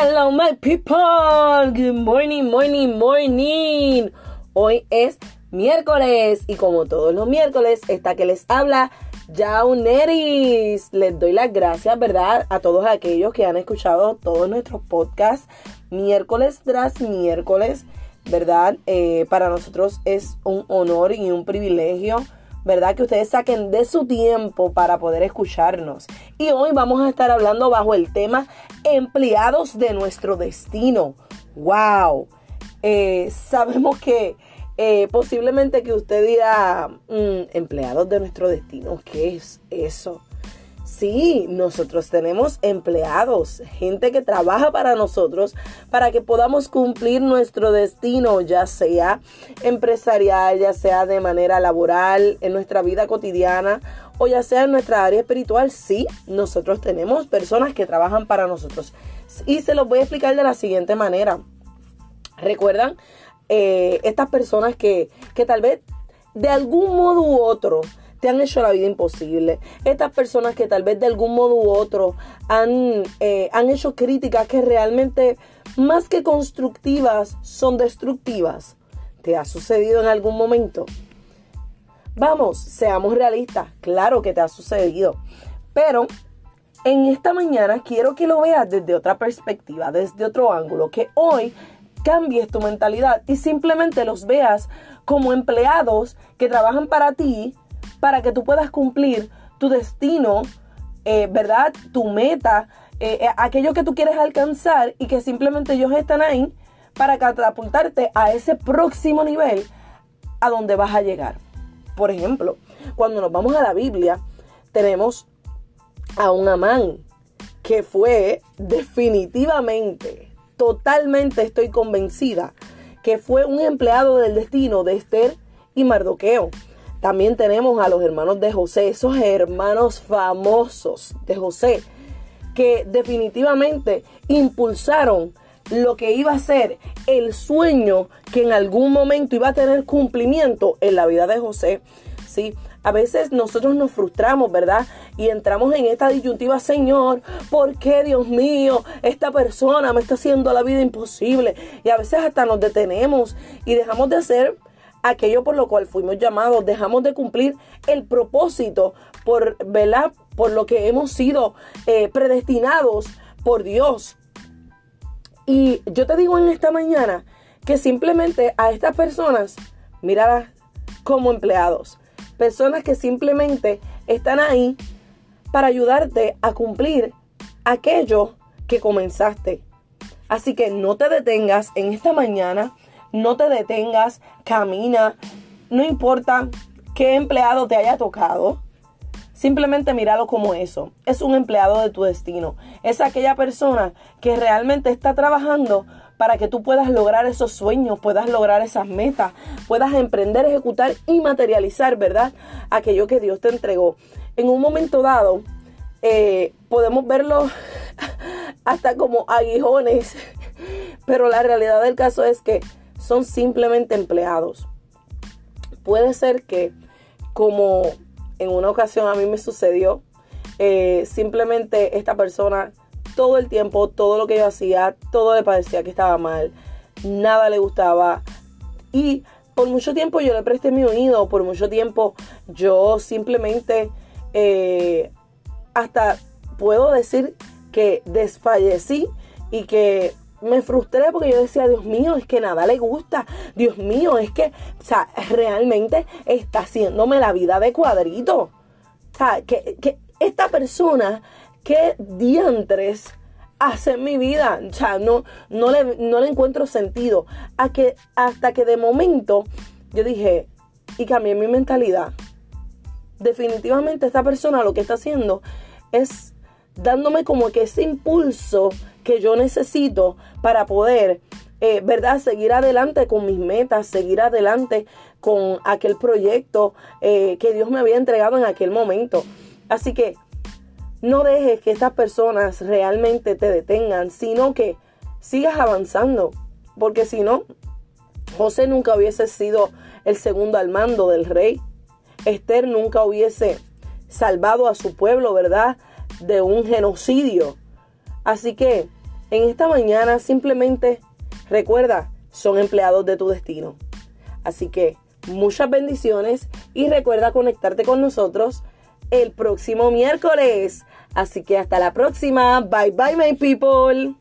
Hello my people, good morning, morning, morning. Hoy es miércoles y como todos los miércoles, esta que les habla Jauneris. Les doy las gracias, ¿verdad? A todos aquellos que han escuchado todos nuestros podcasts miércoles tras miércoles, ¿verdad? Eh, para nosotros es un honor y un privilegio ¿verdad? Que ustedes saquen de su tiempo para poder escucharnos. Y hoy vamos a estar hablando bajo el tema empleados de nuestro destino. ¡Wow! Eh, sabemos que eh, posiblemente que usted dirá, mm, empleados de nuestro destino, ¿qué es eso? Sí, nosotros tenemos empleados, gente que trabaja para nosotros para que podamos cumplir nuestro destino, ya sea empresarial, ya sea de manera laboral, en nuestra vida cotidiana o ya sea en nuestra área espiritual. Sí, nosotros tenemos personas que trabajan para nosotros. Y se los voy a explicar de la siguiente manera. ¿Recuerdan? Eh, estas personas que, que tal vez de algún modo u otro te han hecho la vida imposible. Estas personas que tal vez de algún modo u otro han, eh, han hecho críticas que realmente más que constructivas son destructivas. ¿Te ha sucedido en algún momento? Vamos, seamos realistas. Claro que te ha sucedido. Pero en esta mañana quiero que lo veas desde otra perspectiva, desde otro ángulo, que hoy cambies tu mentalidad y simplemente los veas como empleados que trabajan para ti, para que tú puedas cumplir tu destino, eh, ¿verdad? Tu meta, eh, eh, aquello que tú quieres alcanzar y que simplemente ellos están ahí para catapultarte a ese próximo nivel a donde vas a llegar. Por ejemplo, cuando nos vamos a la Biblia, tenemos a un Amán que fue definitivamente, totalmente estoy convencida, que fue un empleado del destino de Esther y Mardoqueo. También tenemos a los hermanos de José, esos hermanos famosos de José, que definitivamente impulsaron lo que iba a ser el sueño que en algún momento iba a tener cumplimiento en la vida de José. ¿sí? A veces nosotros nos frustramos, ¿verdad? Y entramos en esta disyuntiva, Señor, ¿por qué, Dios mío, esta persona me está haciendo la vida imposible? Y a veces hasta nos detenemos y dejamos de hacer aquello por lo cual fuimos llamados, dejamos de cumplir el propósito por, ¿verdad? por lo que hemos sido eh, predestinados por Dios. Y yo te digo en esta mañana que simplemente a estas personas, míralas como empleados, personas que simplemente están ahí para ayudarte a cumplir aquello que comenzaste. Así que no te detengas en esta mañana no te detengas, camina, no importa qué empleado te haya tocado, simplemente míralo como eso, es un empleado de tu destino, es aquella persona que realmente está trabajando para que tú puedas lograr esos sueños, puedas lograr esas metas, puedas emprender, ejecutar y materializar, ¿verdad? Aquello que Dios te entregó. En un momento dado, eh, podemos verlo hasta como aguijones, pero la realidad del caso es que son simplemente empleados. Puede ser que, como en una ocasión a mí me sucedió, eh, simplemente esta persona todo el tiempo, todo lo que yo hacía, todo le parecía que estaba mal, nada le gustaba y por mucho tiempo yo le presté mi oído, por mucho tiempo yo simplemente eh, hasta puedo decir que desfallecí y que me frustré porque yo decía, Dios mío, es que nada le gusta. Dios mío, es que, o sea, realmente está haciéndome la vida de cuadrito. O sea, que, que esta persona, qué diantres hace en mi vida. O sea, no, no, le, no le encuentro sentido. A que, hasta que de momento yo dije, y cambié mi mentalidad. Definitivamente esta persona lo que está haciendo es dándome como que ese impulso que yo necesito para poder, eh, ¿verdad?, seguir adelante con mis metas, seguir adelante con aquel proyecto eh, que Dios me había entregado en aquel momento. Así que no dejes que estas personas realmente te detengan, sino que sigas avanzando, porque si no, José nunca hubiese sido el segundo al mando del rey. Esther nunca hubiese salvado a su pueblo, ¿verdad? de un genocidio. Así que en esta mañana simplemente recuerda, son empleados de tu destino. Así que muchas bendiciones y recuerda conectarte con nosotros el próximo miércoles. Así que hasta la próxima. Bye bye my people.